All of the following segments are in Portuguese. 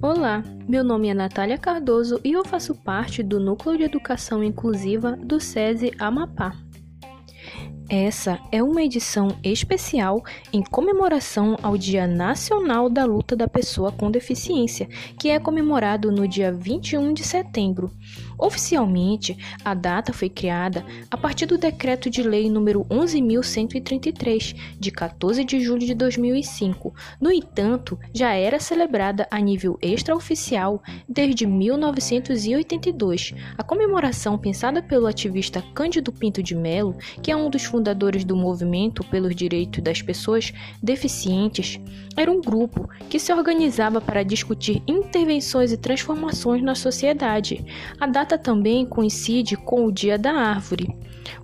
Olá, meu nome é Natália Cardoso e eu faço parte do Núcleo de Educação Inclusiva do SESI Amapá. Essa é uma edição especial em comemoração ao Dia Nacional da Luta da Pessoa com Deficiência, que é comemorado no dia 21 de setembro. Oficialmente, a data foi criada a partir do Decreto de Lei número 11.133, de 14 de julho de 2005. No entanto, já era celebrada a nível extraoficial desde 1982. A comemoração pensada pelo ativista Cândido Pinto de Melo, que é um dos fundadores do movimento pelos direitos das pessoas deficientes, era um grupo que se organizava para discutir intervenções e transformações na sociedade. A data também coincide com o Dia da Árvore.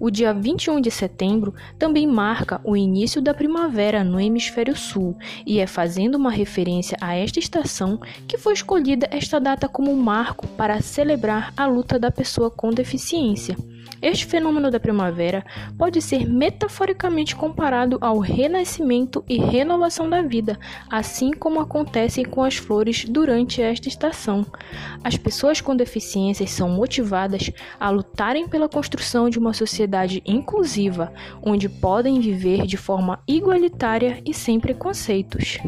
O dia 21 de setembro também marca o início da primavera no hemisfério sul, e é fazendo uma referência a esta estação que foi escolhida esta data como marco para celebrar a luta da pessoa com deficiência. Este fenômeno da primavera pode ser metaforicamente comparado ao renascimento e renovação da vida, assim como acontece com as flores durante esta estação. As pessoas com deficiências são motivadas a lutarem pela construção de uma sociedade inclusiva, onde podem viver de forma igualitária e sem preconceitos.